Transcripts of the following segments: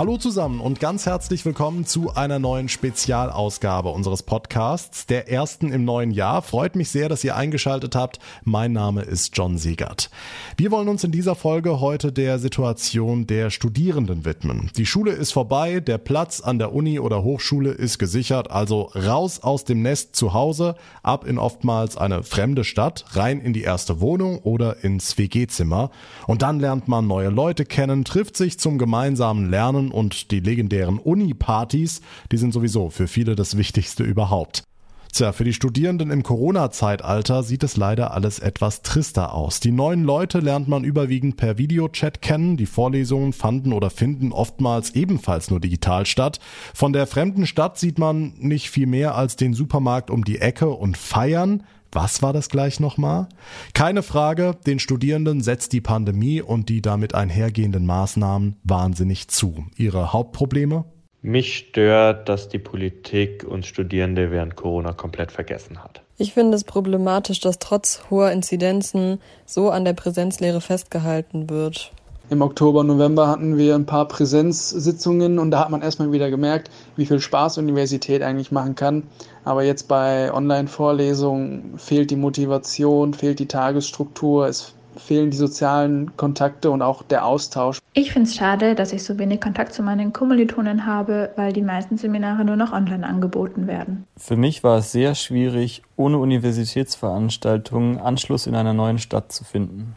Hallo zusammen und ganz herzlich willkommen zu einer neuen Spezialausgabe unseres Podcasts, der ersten im neuen Jahr. Freut mich sehr, dass ihr eingeschaltet habt. Mein Name ist John Siegert. Wir wollen uns in dieser Folge heute der Situation der Studierenden widmen. Die Schule ist vorbei, der Platz an der Uni oder Hochschule ist gesichert, also raus aus dem Nest zu Hause, ab in oftmals eine fremde Stadt, rein in die erste Wohnung oder ins WG-Zimmer. Und dann lernt man neue Leute kennen, trifft sich zum gemeinsamen Lernen und die legendären Uni-Partys, die sind sowieso für viele das Wichtigste überhaupt. Tja, für die Studierenden im Corona-Zeitalter sieht es leider alles etwas trister aus. Die neuen Leute lernt man überwiegend per Videochat kennen. Die Vorlesungen fanden oder finden oftmals ebenfalls nur digital statt. Von der fremden Stadt sieht man nicht viel mehr als den Supermarkt um die Ecke und feiern. Was war das gleich nochmal? Keine Frage, den Studierenden setzt die Pandemie und die damit einhergehenden Maßnahmen wahnsinnig zu. Ihre Hauptprobleme? Mich stört, dass die Politik uns Studierende während Corona komplett vergessen hat. Ich finde es problematisch, dass trotz hoher Inzidenzen so an der Präsenzlehre festgehalten wird. Im Oktober, November hatten wir ein paar Präsenzsitzungen und da hat man erstmal wieder gemerkt, wie viel Spaß Universität eigentlich machen kann. Aber jetzt bei Online-Vorlesungen fehlt die Motivation, fehlt die Tagesstruktur, es fehlen die sozialen Kontakte und auch der Austausch. Ich finde es schade, dass ich so wenig Kontakt zu meinen Kommilitonen habe, weil die meisten Seminare nur noch online angeboten werden. Für mich war es sehr schwierig, ohne Universitätsveranstaltungen Anschluss in einer neuen Stadt zu finden.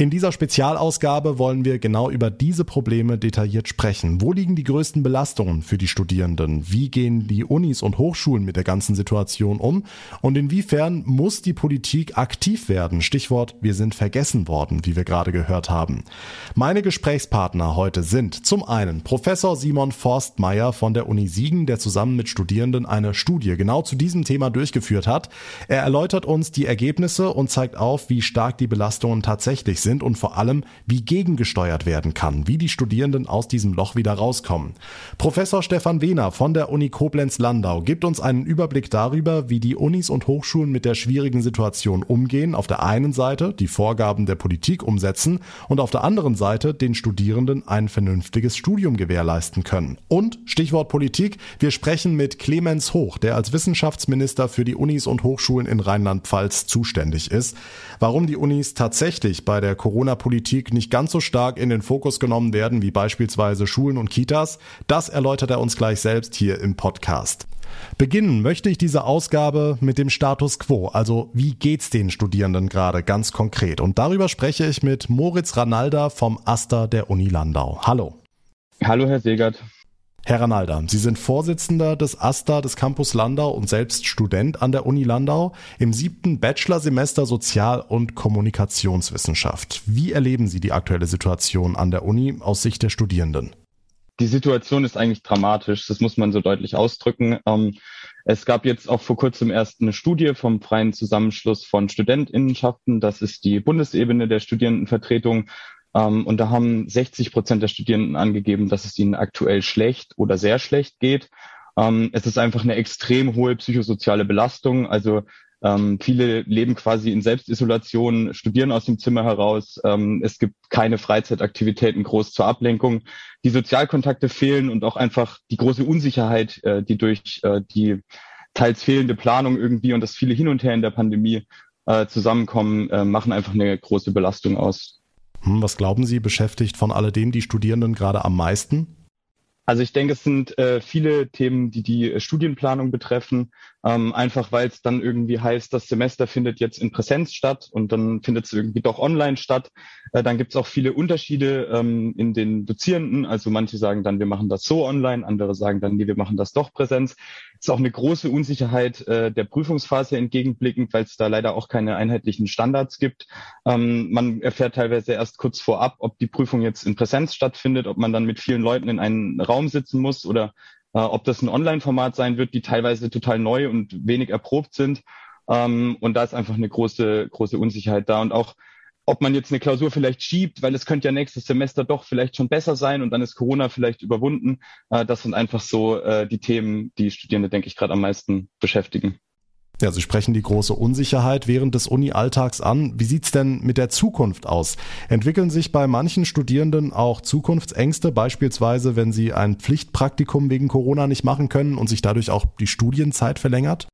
In dieser Spezialausgabe wollen wir genau über diese Probleme detailliert sprechen. Wo liegen die größten Belastungen für die Studierenden? Wie gehen die Unis und Hochschulen mit der ganzen Situation um? Und inwiefern muss die Politik aktiv werden? Stichwort, wir sind vergessen worden, wie wir gerade gehört haben. Meine Gesprächspartner heute sind zum einen Professor Simon Forstmeier von der Uni Siegen, der zusammen mit Studierenden eine Studie genau zu diesem Thema durchgeführt hat. Er erläutert uns die Ergebnisse und zeigt auf, wie stark die Belastungen tatsächlich sind sind und vor allem, wie gegengesteuert werden kann, wie die Studierenden aus diesem Loch wieder rauskommen. Professor Stefan Wehner von der Uni Koblenz-Landau gibt uns einen Überblick darüber, wie die Unis und Hochschulen mit der schwierigen Situation umgehen. Auf der einen Seite die Vorgaben der Politik umsetzen und auf der anderen Seite den Studierenden ein vernünftiges Studium gewährleisten können. Und Stichwort Politik, wir sprechen mit Clemens Hoch, der als Wissenschaftsminister für die Unis und Hochschulen in Rheinland-Pfalz zuständig ist. Warum die Unis tatsächlich bei der Corona-Politik nicht ganz so stark in den Fokus genommen werden wie beispielsweise Schulen und Kitas, das erläutert er uns gleich selbst hier im Podcast. Beginnen möchte ich diese Ausgabe mit dem Status quo, also wie geht's den Studierenden gerade ganz konkret. Und darüber spreche ich mit Moritz Ranalda vom Aster der Uni Landau. Hallo. Hallo, Herr Segert. Herr Ranalda, Sie sind Vorsitzender des AStA des Campus Landau und selbst Student an der Uni Landau im siebten Bachelorsemester Sozial- und Kommunikationswissenschaft. Wie erleben Sie die aktuelle Situation an der Uni aus Sicht der Studierenden? Die Situation ist eigentlich dramatisch, das muss man so deutlich ausdrücken. Ähm, es gab jetzt auch vor kurzem erst eine Studie vom Freien Zusammenschluss von Studentinnenschaften. Das ist die Bundesebene der Studierendenvertretung. Ähm, und da haben 60 Prozent der Studierenden angegeben, dass es ihnen aktuell schlecht oder sehr schlecht geht. Ähm, es ist einfach eine extrem hohe psychosoziale Belastung. Also ähm, viele leben quasi in Selbstisolation, studieren aus dem Zimmer heraus. Ähm, es gibt keine Freizeitaktivitäten groß zur Ablenkung. Die Sozialkontakte fehlen und auch einfach die große Unsicherheit, äh, die durch äh, die teils fehlende Planung irgendwie und das viele Hin und Her in der Pandemie äh, zusammenkommen, äh, machen einfach eine große Belastung aus. Hm, was glauben Sie, beschäftigt von alledem die Studierenden gerade am meisten? Also ich denke, es sind äh, viele Themen, die die Studienplanung betreffen, ähm, einfach weil es dann irgendwie heißt, das Semester findet jetzt in Präsenz statt und dann findet es irgendwie doch online statt. Äh, dann gibt es auch viele Unterschiede ähm, in den Dozierenden. Also manche sagen dann, wir machen das so online, andere sagen dann, nee, wir machen das doch Präsenz. Es ist auch eine große Unsicherheit äh, der Prüfungsphase entgegenblickend, weil es da leider auch keine einheitlichen Standards gibt. Ähm, man erfährt teilweise erst kurz vorab, ob die Prüfung jetzt in Präsenz stattfindet, ob man dann mit vielen Leuten in einen Raum sitzen muss oder ob das ein Online-Format sein wird, die teilweise total neu und wenig erprobt sind. Ähm, und da ist einfach eine große, große Unsicherheit da. Und auch, ob man jetzt eine Klausur vielleicht schiebt, weil es könnte ja nächstes Semester doch vielleicht schon besser sein und dann ist Corona vielleicht überwunden. Äh, das sind einfach so äh, die Themen, die Studierende, denke ich, gerade am meisten beschäftigen. Ja, Sie sprechen die große Unsicherheit während des Uni-Alltags an. Wie sieht's denn mit der Zukunft aus? Entwickeln sich bei manchen Studierenden auch Zukunftsängste, beispielsweise wenn sie ein Pflichtpraktikum wegen Corona nicht machen können und sich dadurch auch die Studienzeit verlängert?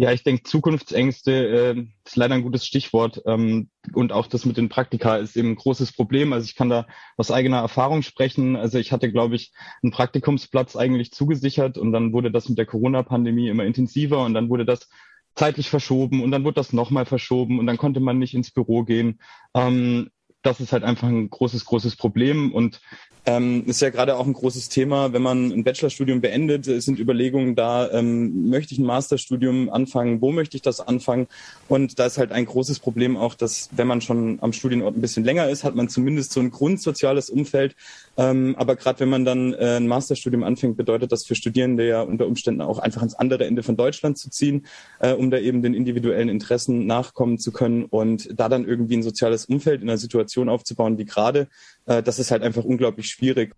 Ja, ich denke, Zukunftsängste äh, ist leider ein gutes Stichwort. Ähm, und auch das mit den Praktika ist eben ein großes Problem. Also ich kann da aus eigener Erfahrung sprechen. Also ich hatte, glaube ich, einen Praktikumsplatz eigentlich zugesichert und dann wurde das mit der Corona-Pandemie immer intensiver und dann wurde das zeitlich verschoben und dann wurde das nochmal verschoben und dann konnte man nicht ins Büro gehen. Ähm, das ist halt einfach ein großes, großes Problem und ähm, ist ja gerade auch ein großes Thema, wenn man ein Bachelorstudium beendet, sind Überlegungen da, ähm, möchte ich ein Masterstudium anfangen, wo möchte ich das anfangen? Und da ist halt ein großes Problem auch, dass wenn man schon am Studienort ein bisschen länger ist, hat man zumindest so ein grundsoziales Umfeld. Ähm, aber gerade wenn man dann äh, ein Masterstudium anfängt, bedeutet das für Studierende ja unter Umständen auch einfach ans andere Ende von Deutschland zu ziehen, äh, um da eben den individuellen Interessen nachkommen zu können und da dann irgendwie ein soziales Umfeld in einer Situation aufzubauen wie gerade, äh, das ist halt einfach unglaublich schwierig.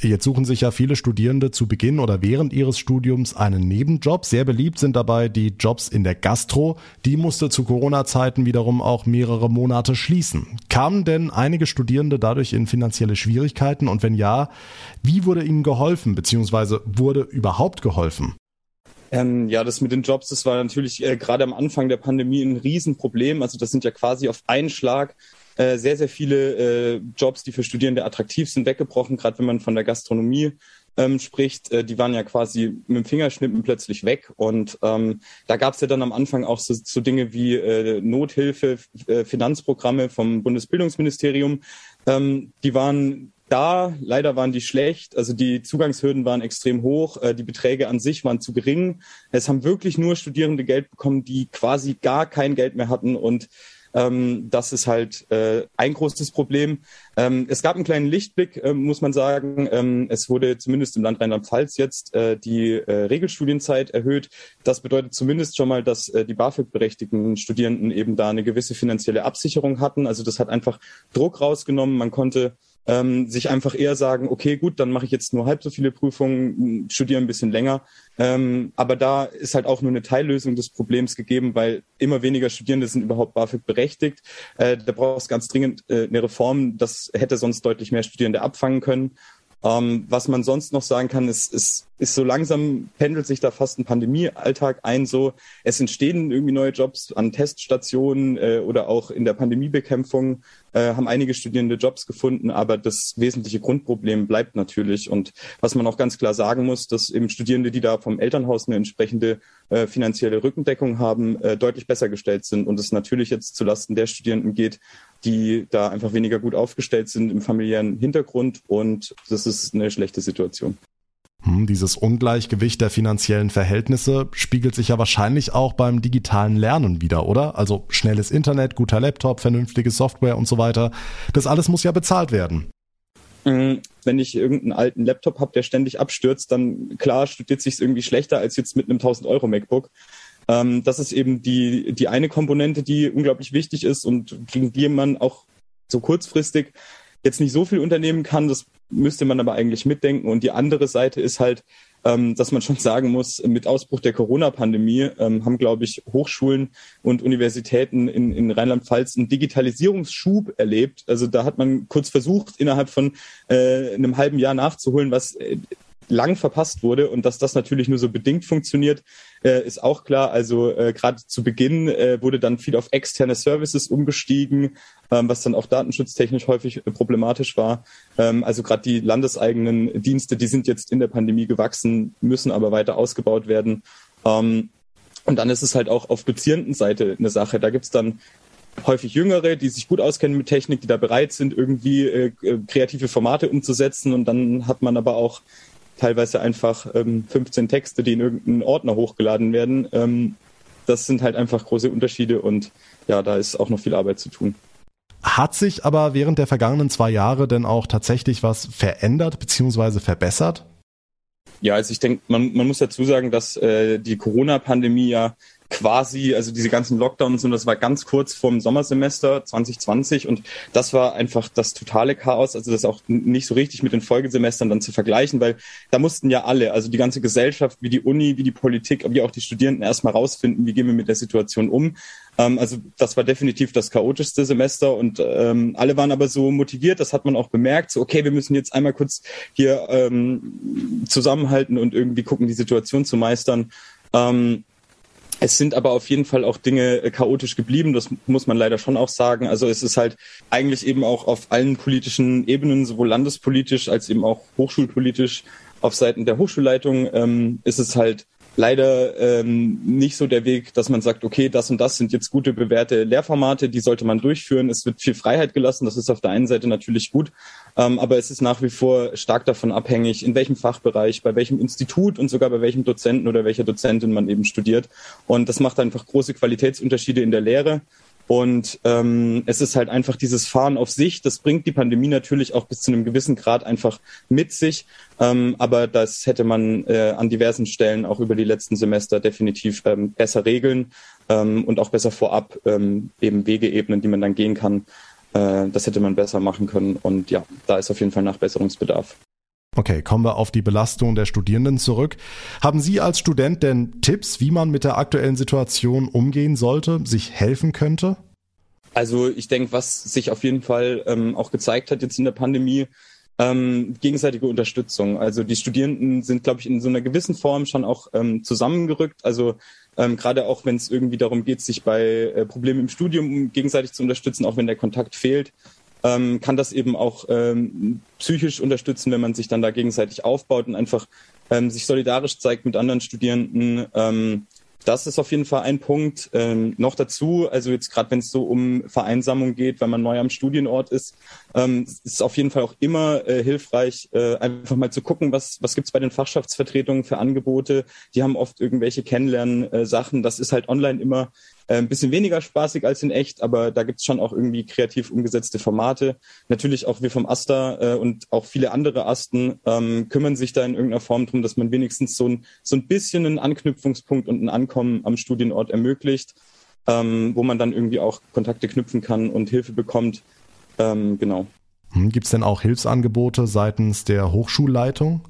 Jetzt suchen sich ja viele Studierende zu Beginn oder während ihres Studiums einen Nebenjob. Sehr beliebt sind dabei die Jobs in der Gastro. Die musste zu Corona-Zeiten wiederum auch mehrere Monate schließen. Kamen denn einige Studierende dadurch in finanzielle Schwierigkeiten? Und wenn ja, wie wurde ihnen geholfen, beziehungsweise wurde überhaupt geholfen? Ähm, ja, das mit den Jobs, das war natürlich äh, gerade am Anfang der Pandemie ein Riesenproblem. Also das sind ja quasi auf einen Schlag äh, sehr, sehr viele äh, Jobs, die für Studierende attraktiv sind, weggebrochen, gerade wenn man von der Gastronomie ähm, spricht, äh, die waren ja quasi mit dem Fingerschnippen plötzlich weg. Und ähm, da gab es ja dann am Anfang auch so, so Dinge wie äh, Nothilfe, äh, Finanzprogramme vom Bundesbildungsministerium. Ähm, die waren da, leider waren die schlecht. Also die Zugangshürden waren extrem hoch, äh, die Beträge an sich waren zu gering. Es haben wirklich nur Studierende Geld bekommen, die quasi gar kein Geld mehr hatten und ähm, das ist halt äh, ein großes Problem. Ähm, es gab einen kleinen Lichtblick, äh, muss man sagen. Ähm, es wurde zumindest im Land Rheinland-Pfalz jetzt äh, die äh, Regelstudienzeit erhöht. Das bedeutet zumindest schon mal, dass äh, die BAföG-berechtigten Studierenden eben da eine gewisse finanzielle Absicherung hatten. Also das hat einfach Druck rausgenommen. Man konnte ähm, sich einfach eher sagen, okay, gut, dann mache ich jetzt nur halb so viele Prüfungen, studiere ein bisschen länger. Ähm, aber da ist halt auch nur eine Teillösung des Problems gegeben, weil immer weniger Studierende sind überhaupt BAföG berechtigt. Äh, da braucht es ganz dringend äh, eine Reform. Das hätte sonst deutlich mehr Studierende abfangen können. Ähm, was man sonst noch sagen kann, ist, ist, ist so langsam pendelt sich da fast ein Pandemiealltag ein. So, es entstehen irgendwie neue Jobs an Teststationen äh, oder auch in der Pandemiebekämpfung äh, haben einige Studierende Jobs gefunden, aber das wesentliche Grundproblem bleibt natürlich. Und was man auch ganz klar sagen muss, dass eben Studierende, die da vom Elternhaus eine entsprechende äh, finanzielle Rückendeckung haben, äh, deutlich besser gestellt sind und es natürlich jetzt zulasten der Studierenden geht, die da einfach weniger gut aufgestellt sind im familiären Hintergrund und das ist eine schlechte Situation. Hm, dieses Ungleichgewicht der finanziellen Verhältnisse spiegelt sich ja wahrscheinlich auch beim digitalen Lernen wieder, oder? Also schnelles Internet, guter Laptop, vernünftige Software und so weiter. Das alles muss ja bezahlt werden. Hm, wenn ich irgendeinen alten Laptop habe, der ständig abstürzt, dann klar studiert sich irgendwie schlechter als jetzt mit einem 1000 Euro MacBook. Ähm, das ist eben die, die eine Komponente, die unglaublich wichtig ist und gegen die man auch so kurzfristig jetzt nicht so viel unternehmen kann. Das müsste man aber eigentlich mitdenken. Und die andere Seite ist halt, ähm, dass man schon sagen muss, mit Ausbruch der Corona-Pandemie ähm, haben, glaube ich, Hochschulen und Universitäten in, in Rheinland-Pfalz einen Digitalisierungsschub erlebt. Also da hat man kurz versucht, innerhalb von äh, einem halben Jahr nachzuholen, was äh, lang verpasst wurde und dass das natürlich nur so bedingt funktioniert, äh, ist auch klar. Also äh, gerade zu Beginn äh, wurde dann viel auf externe Services umgestiegen, ähm, was dann auch datenschutztechnisch häufig äh, problematisch war. Ähm, also gerade die landeseigenen Dienste, die sind jetzt in der Pandemie gewachsen, müssen aber weiter ausgebaut werden. Ähm, und dann ist es halt auch auf Dozierendenseite eine Sache. Da gibt's dann häufig Jüngere, die sich gut auskennen mit Technik, die da bereit sind, irgendwie äh, äh kreative Formate umzusetzen. Und dann hat man aber auch teilweise einfach ähm, 15 Texte, die in irgendeinen Ordner hochgeladen werden. Ähm, das sind halt einfach große Unterschiede und ja, da ist auch noch viel Arbeit zu tun. Hat sich aber während der vergangenen zwei Jahre denn auch tatsächlich was verändert bzw. verbessert? Ja, also ich denke, man, man muss dazu sagen, dass äh, die Corona-Pandemie ja quasi, also diese ganzen Lockdowns und das war ganz kurz vorm Sommersemester 2020 und das war einfach das totale Chaos, also das auch nicht so richtig mit den Folgesemestern dann zu vergleichen, weil da mussten ja alle, also die ganze Gesellschaft, wie die Uni, wie die Politik, wie auch die Studierenden erstmal rausfinden, wie gehen wir mit der Situation um. Ähm, also das war definitiv das chaotischste Semester und ähm, alle waren aber so motiviert, das hat man auch bemerkt, so okay, wir müssen jetzt einmal kurz hier ähm, zusammenhalten und irgendwie gucken, die Situation zu meistern. Ähm, es sind aber auf jeden Fall auch Dinge äh, chaotisch geblieben, das muss man leider schon auch sagen. Also es ist halt eigentlich eben auch auf allen politischen Ebenen, sowohl landespolitisch als eben auch hochschulpolitisch, auf Seiten der Hochschulleitung ähm, ist es halt leider ähm, nicht so der Weg, dass man sagt, okay, das und das sind jetzt gute bewährte Lehrformate, die sollte man durchführen. Es wird viel Freiheit gelassen, das ist auf der einen Seite natürlich gut, ähm, aber es ist nach wie vor stark davon abhängig, in welchem Fachbereich, bei welchem Institut und sogar bei welchem Dozenten oder welcher Dozentin man eben studiert. Und das macht einfach große Qualitätsunterschiede in der Lehre. Und ähm, es ist halt einfach dieses Fahren auf sich. Das bringt die Pandemie natürlich auch bis zu einem gewissen Grad einfach mit sich. Ähm, aber das hätte man äh, an diversen Stellen auch über die letzten Semester definitiv ähm, besser regeln ähm, und auch besser vorab ähm, eben Wege ebnen, die man dann gehen kann. Äh, das hätte man besser machen können. Und ja, da ist auf jeden Fall Nachbesserungsbedarf. Okay, kommen wir auf die Belastung der Studierenden zurück. Haben Sie als Student denn Tipps, wie man mit der aktuellen Situation umgehen sollte, sich helfen könnte? Also ich denke, was sich auf jeden Fall ähm, auch gezeigt hat jetzt in der Pandemie, ähm, gegenseitige Unterstützung. Also die Studierenden sind, glaube ich, in so einer gewissen Form schon auch ähm, zusammengerückt. Also ähm, gerade auch, wenn es irgendwie darum geht, sich bei äh, Problemen im Studium gegenseitig zu unterstützen, auch wenn der Kontakt fehlt, ähm, kann das eben auch ähm, psychisch unterstützen, wenn man sich dann da gegenseitig aufbaut und einfach ähm, sich solidarisch zeigt mit anderen Studierenden. Ähm, das ist auf jeden Fall ein Punkt. Ähm, noch dazu, also jetzt gerade wenn es so um Vereinsamung geht, wenn man neu am Studienort ist, ähm, ist auf jeden Fall auch immer äh, hilfreich, äh, einfach mal zu gucken, was, was gibt's bei den Fachschaftsvertretungen für Angebote. Die haben oft irgendwelche Kennenlernen-Sachen. Äh, das ist halt online immer äh, ein bisschen weniger spaßig als in echt, aber da gibt's schon auch irgendwie kreativ umgesetzte Formate. Natürlich auch wir vom Asta äh, und auch viele andere Asten ähm, kümmern sich da in irgendeiner Form drum, dass man wenigstens so ein, so ein bisschen einen Anknüpfungspunkt und ein Ankommen am Studienort ermöglicht, ähm, wo man dann irgendwie auch Kontakte knüpfen kann und Hilfe bekommt. Ähm, genau. Hm, Gibt es denn auch Hilfsangebote seitens der Hochschulleitung?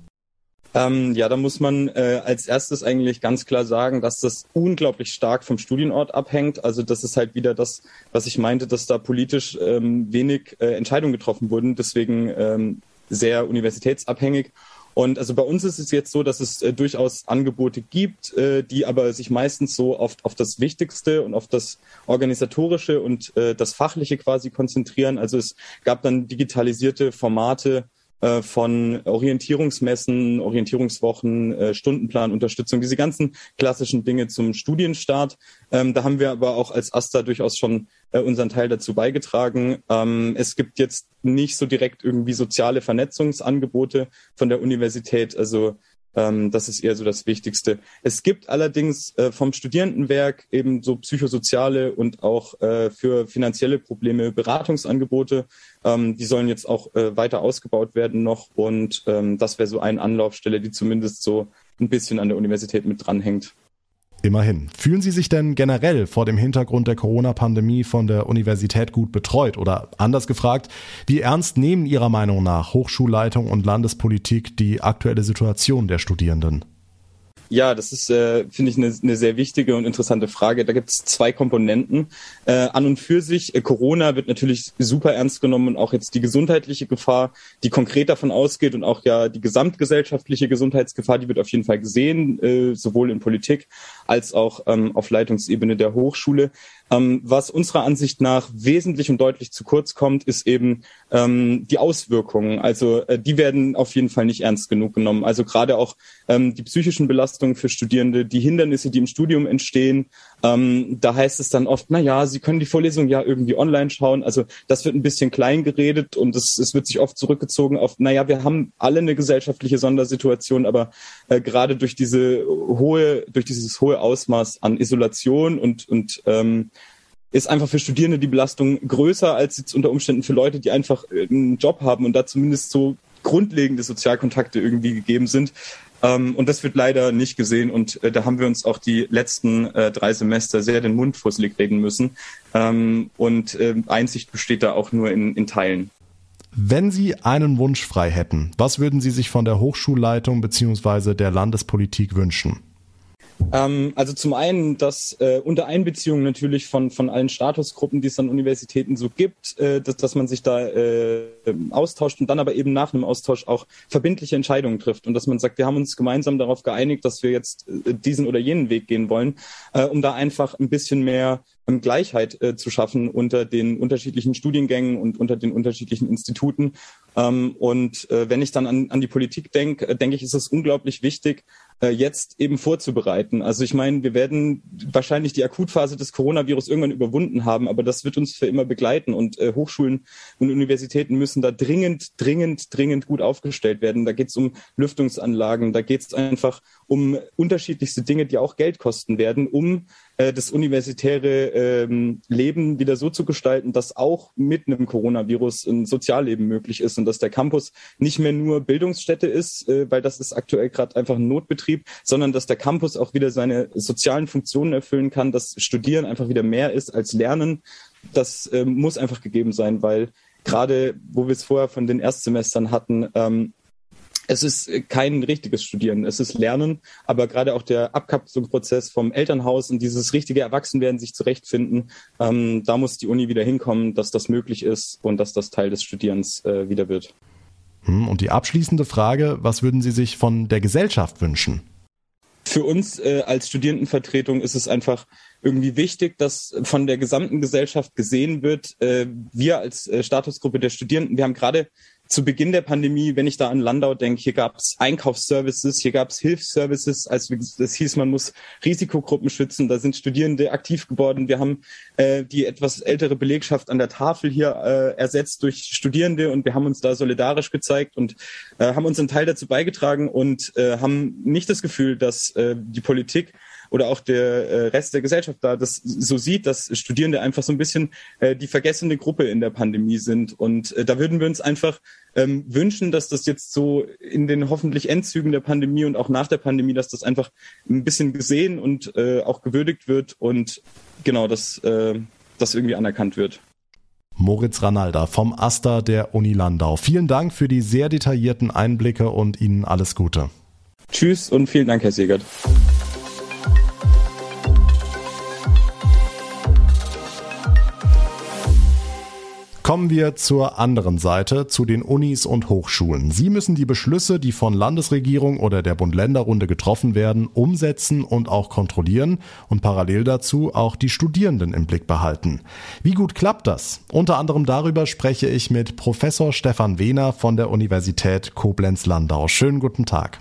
Ähm, ja, da muss man äh, als erstes eigentlich ganz klar sagen, dass das unglaublich stark vom Studienort abhängt. Also das ist halt wieder das, was ich meinte, dass da politisch ähm, wenig äh, Entscheidungen getroffen wurden, deswegen ähm, sehr universitätsabhängig. Und also bei uns ist es jetzt so, dass es äh, durchaus Angebote gibt, äh, die aber sich meistens so oft auf das Wichtigste und auf das Organisatorische und äh, das Fachliche quasi konzentrieren. Also es gab dann digitalisierte Formate, äh, von Orientierungsmessen, Orientierungswochen, äh, Stundenplan, Unterstützung, diese ganzen klassischen Dinge zum Studienstart. Ähm, da haben wir aber auch als AStA durchaus schon äh, unseren Teil dazu beigetragen. Ähm, es gibt jetzt nicht so direkt irgendwie soziale Vernetzungsangebote von der Universität. Also ähm, das ist eher so das Wichtigste. Es gibt allerdings äh, vom Studierendenwerk eben so psychosoziale und auch äh, für finanzielle Probleme Beratungsangebote. Ähm, die sollen jetzt auch äh, weiter ausgebaut werden noch und ähm, das wäre so eine Anlaufstelle, die zumindest so ein bisschen an der Universität mit dranhängt. Immerhin. Fühlen Sie sich denn generell vor dem Hintergrund der Corona-Pandemie von der Universität gut betreut? Oder anders gefragt, wie ernst nehmen Ihrer Meinung nach Hochschulleitung und Landespolitik die aktuelle Situation der Studierenden? Ja, das ist, äh, finde ich, eine, eine sehr wichtige und interessante Frage. Da gibt es zwei Komponenten. Äh, an und für sich, äh, Corona wird natürlich super ernst genommen und auch jetzt die gesundheitliche Gefahr, die konkret davon ausgeht und auch ja die gesamtgesellschaftliche Gesundheitsgefahr, die wird auf jeden Fall gesehen, äh, sowohl in Politik als auch ähm, auf Leitungsebene der Hochschule. Ähm, was unserer Ansicht nach wesentlich und deutlich zu kurz kommt, ist eben ähm, die Auswirkungen. Also äh, die werden auf jeden Fall nicht ernst genug genommen. Also gerade auch ähm, die psychischen Belastungen für Studierende, die Hindernisse, die im Studium entstehen. Ähm, da heißt es dann oft, na ja, Sie können die Vorlesung ja irgendwie online schauen. Also das wird ein bisschen klein geredet und es, es wird sich oft zurückgezogen auf, na ja, wir haben alle eine gesellschaftliche Sondersituation, aber äh, gerade durch diese hohe, durch dieses hohe Ausmaß an Isolation und und ähm, ist einfach für Studierende die Belastung größer als jetzt unter Umständen für Leute, die einfach einen Job haben und da zumindest so grundlegende Sozialkontakte irgendwie gegeben sind. Ähm, und das wird leider nicht gesehen. Und äh, da haben wir uns auch die letzten äh, drei Semester sehr den Mund fusselig reden müssen. Ähm, und äh, Einsicht besteht da auch nur in, in Teilen. Wenn Sie einen Wunsch frei hätten, was würden Sie sich von der Hochschulleitung bzw. der Landespolitik wünschen? Ähm, also zum einen, dass äh, unter Einbeziehung natürlich von, von allen Statusgruppen, die es an Universitäten so gibt, äh, dass, dass man sich da äh, austauscht und dann aber eben nach einem Austausch auch verbindliche Entscheidungen trifft und dass man sagt, wir haben uns gemeinsam darauf geeinigt, dass wir jetzt äh, diesen oder jenen Weg gehen wollen, äh, um da einfach ein bisschen mehr ähm, Gleichheit äh, zu schaffen unter den unterschiedlichen Studiengängen und unter den unterschiedlichen Instituten. Ähm, und äh, wenn ich dann an, an die Politik denke, äh, denke ich, ist es unglaublich wichtig, äh, jetzt eben vorzubereiten. Also ich meine, wir werden wahrscheinlich die Akutphase des Coronavirus irgendwann überwunden haben, aber das wird uns für immer begleiten und äh, Hochschulen und Universitäten müssen da dringend, dringend, dringend gut aufgestellt werden. Da geht es um Lüftungsanlagen, da geht es einfach um unterschiedlichste Dinge, die auch Geld kosten werden, um äh, das universitäre ähm, Leben wieder so zu gestalten, dass auch mit einem Coronavirus ein Sozialleben möglich ist und dass der Campus nicht mehr nur Bildungsstätte ist, äh, weil das ist aktuell gerade einfach ein Notbetrieb, sondern dass der Campus auch wieder seine sozialen Funktionen erfüllen kann, dass Studieren einfach wieder mehr ist als Lernen. Das ähm, muss einfach gegeben sein, weil gerade, wo wir es vorher von den Erstsemestern hatten, ähm, es ist kein richtiges Studieren, es ist Lernen, aber gerade auch der Abkapselungsprozess vom Elternhaus und dieses richtige Erwachsenwerden, sich zurechtfinden, ähm, da muss die Uni wieder hinkommen, dass das möglich ist und dass das Teil des Studierens äh, wieder wird. Hm, und die abschließende Frage, was würden Sie sich von der Gesellschaft wünschen? Für uns äh, als Studierendenvertretung ist es einfach irgendwie wichtig, dass von der gesamten Gesellschaft gesehen wird, äh, wir als äh, Statusgruppe der Studierenden, wir haben gerade zu Beginn der Pandemie, wenn ich da an Landau denke, hier gab es Einkaufsservices, hier gab es Hilfsservices, als es hieß, man muss Risikogruppen schützen, da sind Studierende aktiv geworden. Wir haben äh, die etwas ältere Belegschaft an der Tafel hier äh, ersetzt durch Studierende und wir haben uns da solidarisch gezeigt und äh, haben unseren Teil dazu beigetragen und äh, haben nicht das Gefühl, dass äh, die Politik oder auch der äh, Rest der Gesellschaft da das so sieht, dass Studierende einfach so ein bisschen äh, die vergessene Gruppe in der Pandemie sind. Und äh, da würden wir uns einfach ähm, wünschen, dass das jetzt so in den hoffentlich Endzügen der Pandemie und auch nach der Pandemie, dass das einfach ein bisschen gesehen und äh, auch gewürdigt wird und genau, dass äh, das irgendwie anerkannt wird. Moritz Ranalda vom Aster der Uni Landau. Vielen Dank für die sehr detaillierten Einblicke und Ihnen alles Gute. Tschüss und vielen Dank, Herr Segert. Kommen wir zur anderen Seite, zu den Unis und Hochschulen. Sie müssen die Beschlüsse, die von Landesregierung oder der Bund-Länder-Runde getroffen werden, umsetzen und auch kontrollieren und parallel dazu auch die Studierenden im Blick behalten. Wie gut klappt das? Unter anderem darüber spreche ich mit Professor Stefan Wehner von der Universität Koblenz-Landau. Schönen guten Tag.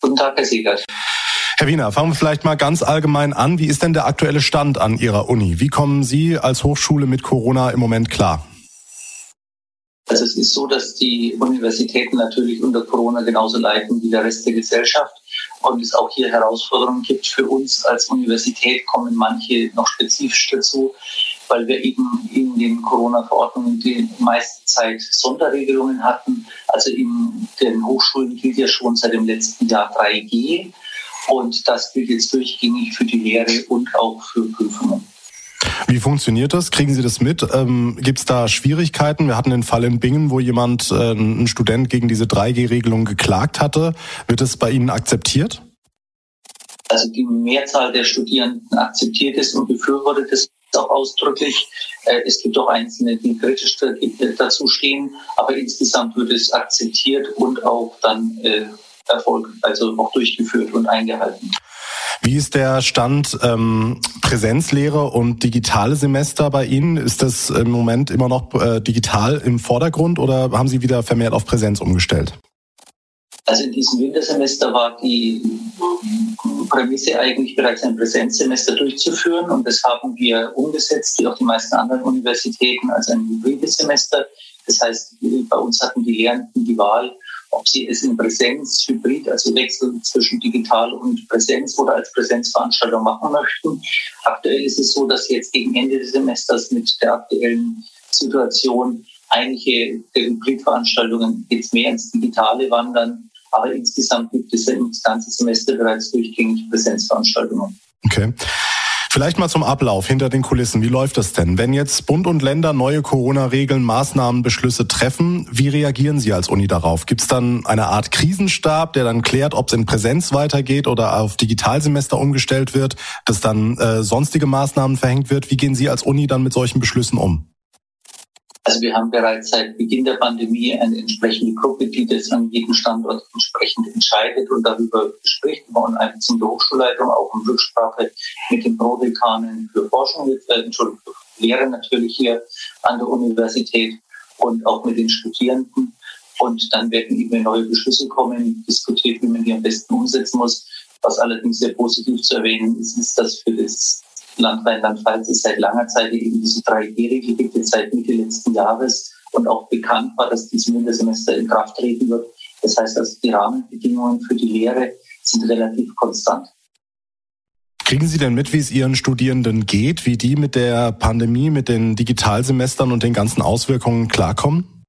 Guten Tag, Herr Siegert. Herr Wiener, fangen wir vielleicht mal ganz allgemein an. Wie ist denn der aktuelle Stand an Ihrer Uni? Wie kommen Sie als Hochschule mit Corona im Moment klar? Also es ist so, dass die Universitäten natürlich unter Corona genauso leiden wie der Rest der Gesellschaft und es auch hier Herausforderungen gibt. Für uns als Universität kommen manche noch spezifisch dazu, weil wir eben in den Corona-Verordnungen die meiste Zeit Sonderregelungen hatten. Also in den Hochschulen gilt ja schon seit dem letzten Jahr 3G und das gilt jetzt durchgängig für die Lehre und auch für Prüfungen. Wie funktioniert das? Kriegen Sie das mit? Ähm, Gibt es da Schwierigkeiten? Wir hatten den Fall in Bingen, wo jemand, äh, ein Student gegen diese 3G-Regelung geklagt hatte. Wird es bei Ihnen akzeptiert? Also die Mehrzahl der Studierenden akzeptiert es und befürwortet es auch ausdrücklich. Äh, es gibt auch Einzelne, die kritisch dazu stehen, aber insgesamt wird es akzeptiert und auch dann äh, Erfolg, also auch durchgeführt und eingehalten. Wie ist der Stand ähm, Präsenzlehre und digitale Semester bei Ihnen? Ist das im Moment immer noch äh, digital im Vordergrund oder haben Sie wieder vermehrt auf Präsenz umgestellt? Also in diesem Wintersemester war die Prämisse eigentlich bereits ein Präsenzsemester durchzuführen und das haben wir umgesetzt, wie auch die meisten anderen Universitäten, als ein hybrides Semester. Das heißt, bei uns hatten die Lehrenden die Wahl, ob sie es in Präsenz, Hybrid, also Wechsel zwischen digital und Präsenz oder als Präsenzveranstaltung machen möchten. Aktuell ist es so, dass jetzt gegen Ende des Semesters mit der aktuellen Situation einige der Hybridveranstaltungen jetzt mehr ins Digitale wandern. Aber insgesamt gibt es das ganze Semester bereits durchgängig Präsenzveranstaltungen. Okay. Vielleicht mal zum Ablauf hinter den Kulissen. Wie läuft das denn? Wenn jetzt Bund und Länder neue Corona-Regeln, Maßnahmen, Beschlüsse treffen, wie reagieren Sie als Uni darauf? Gibt es dann eine Art Krisenstab, der dann klärt, ob es in Präsenz weitergeht oder auf Digitalsemester umgestellt wird, dass dann äh, sonstige Maßnahmen verhängt wird? Wie gehen Sie als Uni dann mit solchen Beschlüssen um? Also wir haben bereits seit Beginn der Pandemie eine entsprechende Gruppe, die das an jedem Standort entsprechend entscheidet und darüber spricht. Wir wollen eine der Hochschulleitung auch in Rücksprache mit den Prodekanen für Forschung, äh, Entschuldigung, für Lehre natürlich hier an der Universität und auch mit den Studierenden. Und dann werden eben neue Beschlüsse kommen, diskutiert, wie man die am besten umsetzen muss. Was allerdings sehr positiv zu erwähnen ist, ist, dass für das Land Rheinland-Pfalz ist seit langer Zeit eben diese 3G-Regel gibt, seit Mitte letzten Jahres und auch bekannt war, dass dieses Wintersemester in Kraft treten wird. Das heißt also, die Rahmenbedingungen für die Lehre sind relativ konstant. Kriegen Sie denn mit, wie es Ihren Studierenden geht, wie die mit der Pandemie, mit den Digitalsemestern und den ganzen Auswirkungen klarkommen?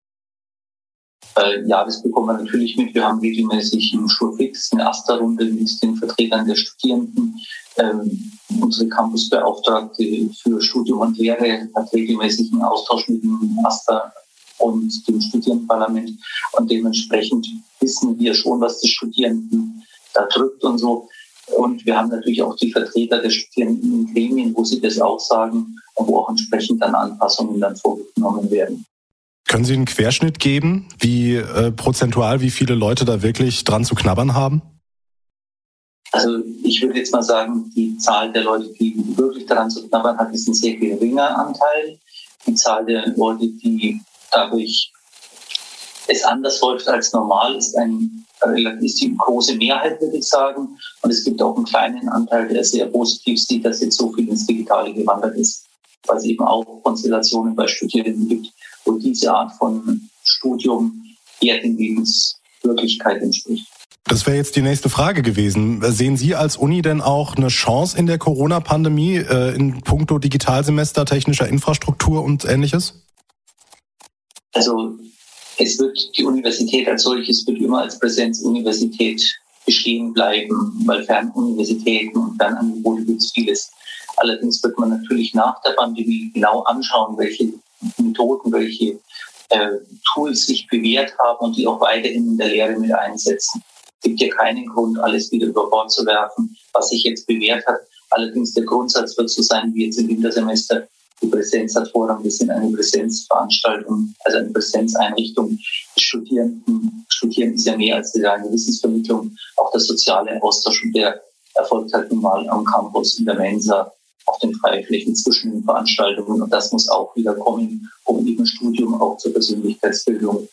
Äh, ja, das bekommen wir natürlich mit. Wir haben regelmäßig im Schulfix eine AStA-Runde mit den Vertretern der Studierenden. Ähm, unsere Campusbeauftragte für Studium und Lehre hat regelmäßig einen Austausch mit dem AStA und dem Studierendenparlament. Und dementsprechend wissen wir schon, was die Studierenden da drückt und so. Und wir haben natürlich auch die Vertreter der Studierenden in Gremien, wo sie das auch sagen und wo auch entsprechend dann Anpassungen dann vorgenommen werden. Können Sie einen Querschnitt geben, wie äh, prozentual, wie viele Leute da wirklich dran zu knabbern haben? Also ich würde jetzt mal sagen, die Zahl der Leute, die wirklich daran zu knabbern hat, ist ein sehr geringer Anteil. Die Zahl der Leute, die dadurch es anders läuft als normal, ist ein die große Mehrheit, würde ich sagen. Und es gibt auch einen kleinen Anteil, der sehr positiv sieht, dass jetzt so viel ins Digitale gewandert ist, weil es eben auch Konstellationen bei Studierenden gibt, wo diese Art von Studium eher den Lebenswirklichkeit entspricht. Das wäre jetzt die nächste Frage gewesen. Sehen Sie als Uni denn auch eine Chance in der Corona-Pandemie äh, in puncto Digitalsemester, technischer Infrastruktur und ähnliches? Also es wird die Universität als solches wird immer als Präsenzuniversität bestehen bleiben, weil Fernuniversitäten und Fernangebote gibt es vieles. Allerdings wird man natürlich nach der Pandemie genau anschauen, welche Methoden, welche äh, Tools sich bewährt haben und die auch weiterhin in der Lehre mit einsetzen. Es gibt ja keinen Grund, alles wieder über Bord zu werfen, was sich jetzt bewährt hat. Allerdings der Grundsatz wird so sein wie jetzt im Wintersemester. Die Präsenz hat Vorrang. Wir sind eine Präsenzveranstaltung, also eine Präsenzeinrichtung. Die Studierenden, Studieren ist ja mehr als die reine Wissensvermittlung. Auch der soziale Austausch, der erfolgt halt nun mal am Campus, in der Mensa, auf den Freiflächen zwischen den Veranstaltungen. Und das muss auch wieder kommen, um eben Studium auch zur Persönlichkeitsbildung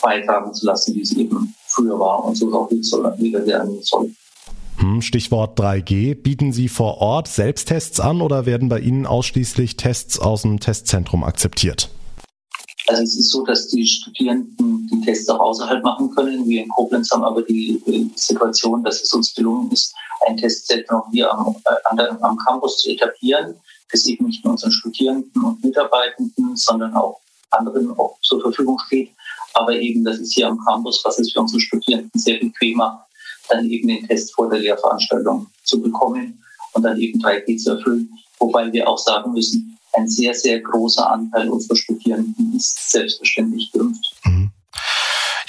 beitragen zu lassen, wie es eben früher war und so auch wieder werden soll. Hm, Stichwort 3G. Bieten Sie vor Ort Selbsttests an oder werden bei Ihnen ausschließlich Tests aus dem Testzentrum akzeptiert? Also es ist so, dass die Studierenden die Tests auch außerhalb machen können. Wir in Koblenz haben aber die Situation, dass es uns gelungen ist, ein Testzentrum hier am, äh, am Campus zu etablieren, das eben nicht nur unseren Studierenden und Mitarbeitenden, sondern auch anderen auch zur Verfügung steht. Aber eben, das ist hier am Campus, was es für unsere Studierenden sehr bequem macht, dann eben den Test vor der Lehrveranstaltung zu bekommen und dann eben 3G zu erfüllen. Wobei wir auch sagen müssen, ein sehr, sehr großer Anteil unserer Studierenden ist selbstverständlich geimpft. Mhm.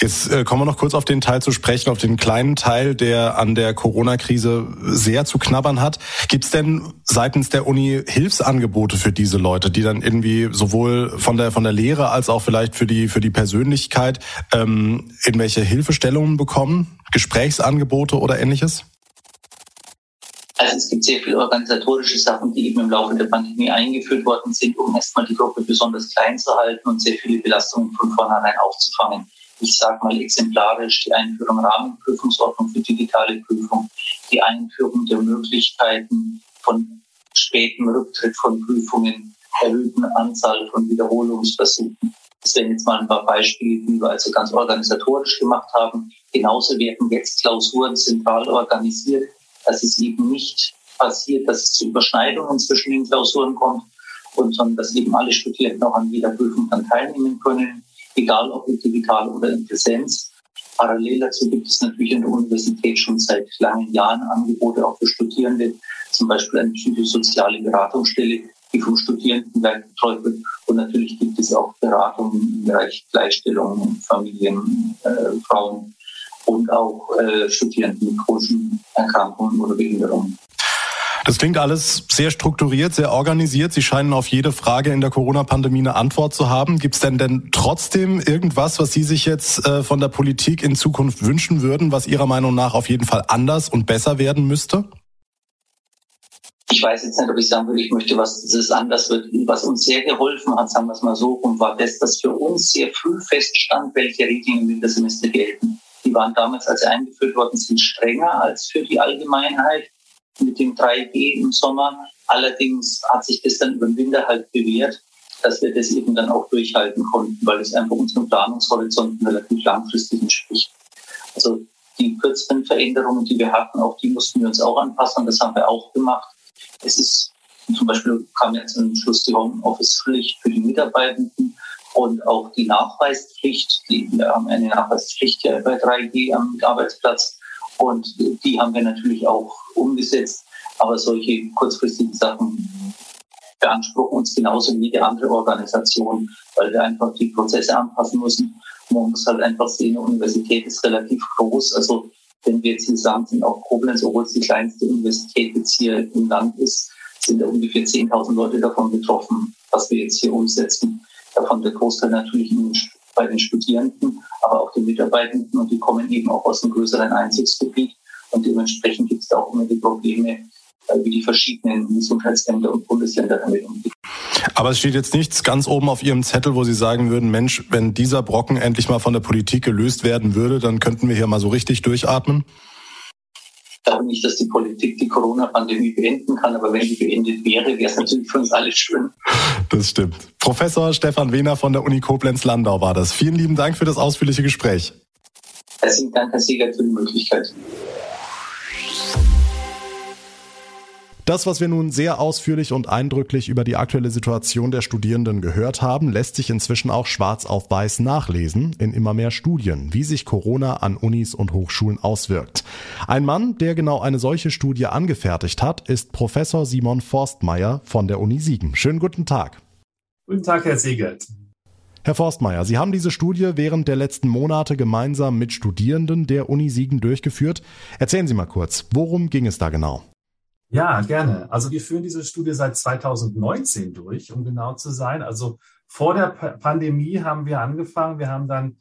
Jetzt äh, kommen wir noch kurz auf den Teil zu sprechen, auf den kleinen Teil, der an der Corona-Krise sehr zu knabbern hat. Gibt es denn seitens der Uni Hilfsangebote für diese Leute, die dann irgendwie sowohl von der von der Lehre als auch vielleicht für die für die Persönlichkeit ähm, irgendwelche Hilfestellungen bekommen, Gesprächsangebote oder ähnliches? Also es gibt sehr viele organisatorische Sachen, die eben im Laufe der Pandemie eingeführt worden sind, um erstmal die Gruppe besonders klein zu halten und sehr viele Belastungen von vornherein aufzufangen ich sage mal exemplarisch, die Einführung Rahmenprüfungsordnung für digitale Prüfung, die Einführung der Möglichkeiten von spätem Rücktritt von Prüfungen, erhöhten Anzahl von Wiederholungsversuchen. Das wären jetzt mal ein paar Beispiele, die wir also ganz organisatorisch gemacht haben. Genauso werden jetzt Klausuren zentral organisiert, dass es eben nicht passiert, dass es zu Überschneidungen zwischen den Klausuren kommt, und sondern dass eben alle Studierenden auch an jeder Prüfung dann teilnehmen können egal ob digital oder in Präsenz. Parallel dazu gibt es natürlich an der Universität schon seit langen Jahren Angebote auch für Studierende, zum Beispiel eine psychosoziale Beratungsstelle, die vom Studierendenwerk betreut wird. Und natürlich gibt es auch Beratungen im Bereich Gleichstellung, Familien, äh, Frauen und auch äh, Studierenden mit chronischen Erkrankungen oder Behinderungen. Das klingt alles sehr strukturiert, sehr organisiert. Sie scheinen auf jede Frage in der Corona-Pandemie eine Antwort zu haben. Gibt es denn denn trotzdem irgendwas, was Sie sich jetzt äh, von der Politik in Zukunft wünschen würden, was Ihrer Meinung nach auf jeden Fall anders und besser werden müsste? Ich weiß jetzt nicht, ob ich sagen würde, ich möchte, was es anders wird. Was uns sehr geholfen hat, sagen wir es mal so, und war das, dass für uns sehr früh feststand, welche Regeln im Wintersemester gelten. Die waren damals, als sie eingeführt worden sind, strenger als für die Allgemeinheit mit dem 3G im Sommer. Allerdings hat sich das dann über den Winter halt bewährt, dass wir das eben dann auch durchhalten konnten, weil es einfach unseren Planungshorizonten relativ langfristig entspricht. Also die kürzeren Veränderungen, die wir hatten, auch die mussten wir uns auch anpassen. Das haben wir auch gemacht. Es ist zum Beispiel kam jetzt zum Schluss die Homeoffice-Pflicht für die Mitarbeitenden und auch die Nachweispflicht. Die, wir haben eine Nachweispflicht ja bei 3G am Arbeitsplatz und die haben wir natürlich auch umgesetzt. Aber solche kurzfristigen Sachen beanspruchen uns genauso wie jede andere Organisation, weil wir einfach die Prozesse anpassen müssen. Man muss halt einfach sehen, die Universität ist relativ groß. Also wenn wir jetzt hier sind auch Koblenz, obwohl es die kleinste Universität jetzt hier im Land ist, sind da ungefähr 10.000 Leute davon betroffen, was wir jetzt hier umsetzen. Davon der Großteil natürlich bei den Studierenden, aber auch den Mitarbeitenden und die kommen eben auch aus einem größeren Einzugsgebiet und dementsprechend gibt es da auch immer die Probleme, äh, wie die verschiedenen Gesundheitsämter und Bundesländer damit umgehen. Aber es steht jetzt nichts ganz oben auf Ihrem Zettel, wo Sie sagen würden, Mensch, wenn dieser Brocken endlich mal von der Politik gelöst werden würde, dann könnten wir hier mal so richtig durchatmen? Ich glaube nicht, dass die Politik die Corona-Pandemie beenden kann, aber wenn die beendet wäre, wäre es natürlich für uns alle schön. Das stimmt. Professor Stefan Wehner von der Uni Koblenz-Landau war das. Vielen lieben Dank für das ausführliche Gespräch. Herzlichen Dank, Herr Sieger, für die Möglichkeit. Das, was wir nun sehr ausführlich und eindrücklich über die aktuelle Situation der Studierenden gehört haben, lässt sich inzwischen auch schwarz auf weiß nachlesen in immer mehr Studien, wie sich Corona an Unis und Hochschulen auswirkt. Ein Mann, der genau eine solche Studie angefertigt hat, ist Professor Simon Forstmeier von der Uni Siegen. Schönen guten Tag. Guten Tag, Herr Siegert. Herr Forstmeier, Sie haben diese Studie während der letzten Monate gemeinsam mit Studierenden der Uni Siegen durchgeführt. Erzählen Sie mal kurz, worum ging es da genau? Ja, gerne. Also wir führen diese Studie seit 2019 durch, um genau zu sein. Also vor der Pandemie haben wir angefangen. Wir haben dann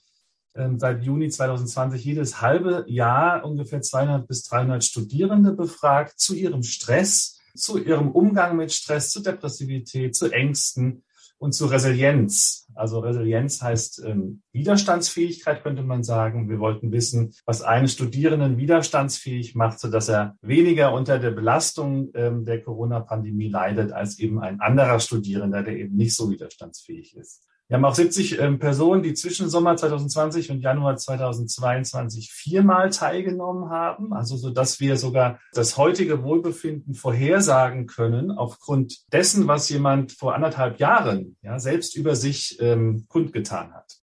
ähm, seit Juni 2020 jedes halbe Jahr ungefähr 200 bis 300 Studierende befragt zu ihrem Stress, zu ihrem Umgang mit Stress, zu Depressivität, zu Ängsten, und zu Resilienz. Also Resilienz heißt ähm, Widerstandsfähigkeit, könnte man sagen. Wir wollten wissen, was einen Studierenden widerstandsfähig macht, sodass er weniger unter der Belastung ähm, der Corona-Pandemie leidet als eben ein anderer Studierender, der eben nicht so widerstandsfähig ist. Wir haben auch 70 ähm, Personen, die zwischen Sommer 2020 und Januar 2022 viermal teilgenommen haben, also so dass wir sogar das heutige Wohlbefinden vorhersagen können aufgrund dessen, was jemand vor anderthalb Jahren ja, selbst über sich ähm, kundgetan hat.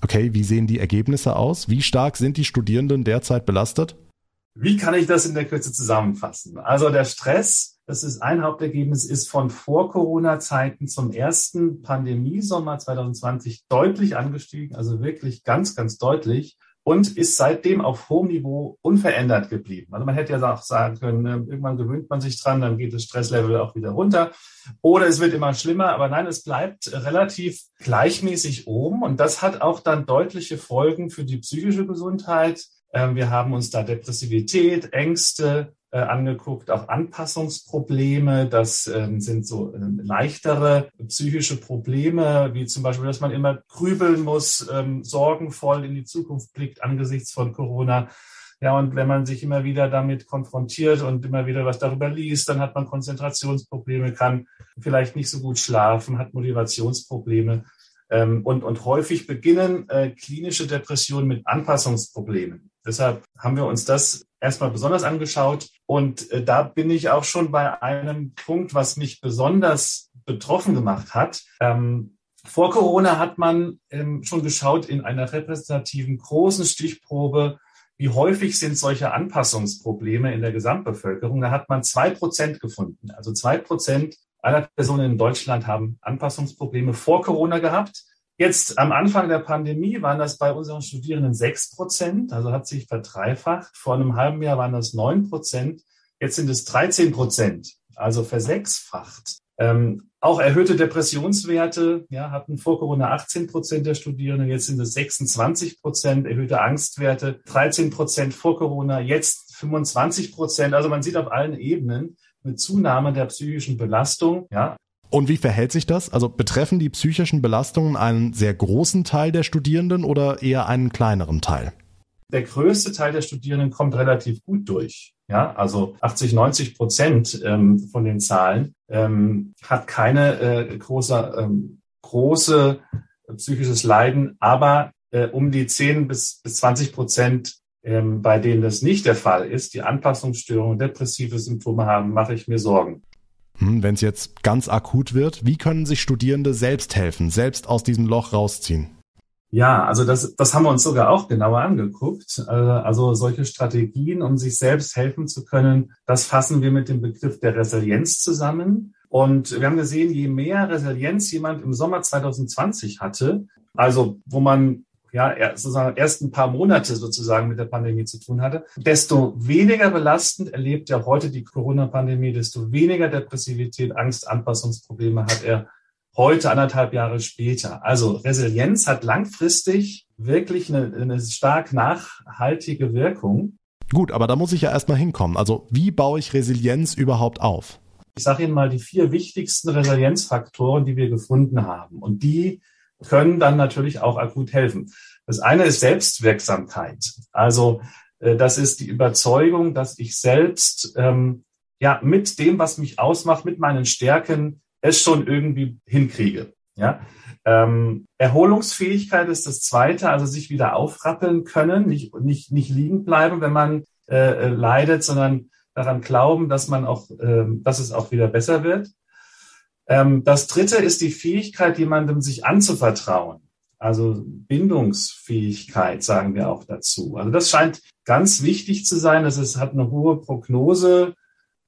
Okay, wie sehen die Ergebnisse aus? Wie stark sind die Studierenden derzeit belastet? Wie kann ich das in der Kürze zusammenfassen? Also der Stress, das ist ein Hauptergebnis, ist von Vor-Corona-Zeiten zum ersten Pandemiesommer 2020 deutlich angestiegen, also wirklich ganz, ganz deutlich und ist seitdem auf hohem Niveau unverändert geblieben. Also man hätte ja auch sagen können, ne, irgendwann gewöhnt man sich dran, dann geht das Stresslevel auch wieder runter. Oder es wird immer schlimmer, aber nein, es bleibt relativ gleichmäßig oben. Und das hat auch dann deutliche Folgen für die psychische Gesundheit. Ähm, wir haben uns da Depressivität, Ängste äh, angeguckt, auch Anpassungsprobleme. Das ähm, sind so ähm, leichtere psychische Probleme, wie zum Beispiel, dass man immer grübeln muss, sorgenvoll in die Zukunft blickt angesichts von Corona. Ja, und wenn man sich immer wieder damit konfrontiert und immer wieder was darüber liest, dann hat man Konzentrationsprobleme, kann vielleicht nicht so gut schlafen, hat Motivationsprobleme. Ähm, und, und häufig beginnen äh, klinische Depressionen mit Anpassungsproblemen. Deshalb haben wir uns das erstmal besonders angeschaut. Und äh, da bin ich auch schon bei einem Punkt, was mich besonders betroffen gemacht hat. Ähm, Vor Corona hat man ähm, schon geschaut in einer repräsentativen großen Stichprobe, wie häufig sind solche Anpassungsprobleme in der Gesamtbevölkerung. Da hat man zwei Prozent gefunden. Also zwei Prozent aller Personen in Deutschland haben Anpassungsprobleme vor Corona gehabt. Jetzt am Anfang der Pandemie waren das bei unseren Studierenden sechs Prozent, also hat sich verdreifacht. Vor einem halben Jahr waren das neun Prozent. Jetzt sind es 13 Prozent, also versechsfacht. Ähm, auch erhöhte Depressionswerte ja, hatten vor Corona 18 Prozent der Studierenden, jetzt sind es 26 Prozent, erhöhte Angstwerte 13 Prozent vor Corona, jetzt 25 Prozent. Also man sieht auf allen Ebenen eine Zunahme der psychischen Belastung. Ja. Und wie verhält sich das? Also betreffen die psychischen Belastungen einen sehr großen Teil der Studierenden oder eher einen kleineren Teil? Der größte Teil der Studierenden kommt relativ gut durch. Ja, also 80, 90 Prozent ähm, von den Zahlen ähm, hat keine äh, große, ähm, große psychisches Leiden, aber äh, um die 10 bis, bis 20 Prozent, ähm, bei denen das nicht der Fall ist, die Anpassungsstörungen, depressive Symptome haben, mache ich mir Sorgen. Hm, Wenn es jetzt ganz akut wird, wie können sich Studierende selbst helfen, selbst aus diesem Loch rausziehen? Ja, also das, das haben wir uns sogar auch genauer angeguckt. Äh, also solche Strategien, um sich selbst helfen zu können, das fassen wir mit dem Begriff der Resilienz zusammen. Und wir haben gesehen, je mehr Resilienz jemand im Sommer 2020 hatte, also wo man ja sozusagen erst ein paar Monate sozusagen mit der Pandemie zu tun hatte, desto weniger belastend erlebt er heute die Corona-Pandemie, desto weniger Depressivität, Angst, Anpassungsprobleme hat er heute anderthalb Jahre später. Also Resilienz hat langfristig wirklich eine, eine stark nachhaltige Wirkung. Gut, aber da muss ich ja erstmal hinkommen. Also wie baue ich Resilienz überhaupt auf? Ich sage Ihnen mal die vier wichtigsten Resilienzfaktoren, die wir gefunden haben. Und die können dann natürlich auch akut helfen. Das eine ist Selbstwirksamkeit. Also äh, das ist die Überzeugung, dass ich selbst ähm, ja mit dem, was mich ausmacht, mit meinen Stärken es schon irgendwie hinkriege. Ja? Ähm, Erholungsfähigkeit ist das Zweite, also sich wieder aufrappeln können, nicht, nicht, nicht liegen bleiben, wenn man äh, äh, leidet, sondern daran glauben, dass man auch, äh, dass es auch wieder besser wird. Ähm, das Dritte ist die Fähigkeit, jemandem sich anzuvertrauen. Also Bindungsfähigkeit sagen wir auch dazu. Also das scheint ganz wichtig zu sein. Das ist, hat eine hohe Prognose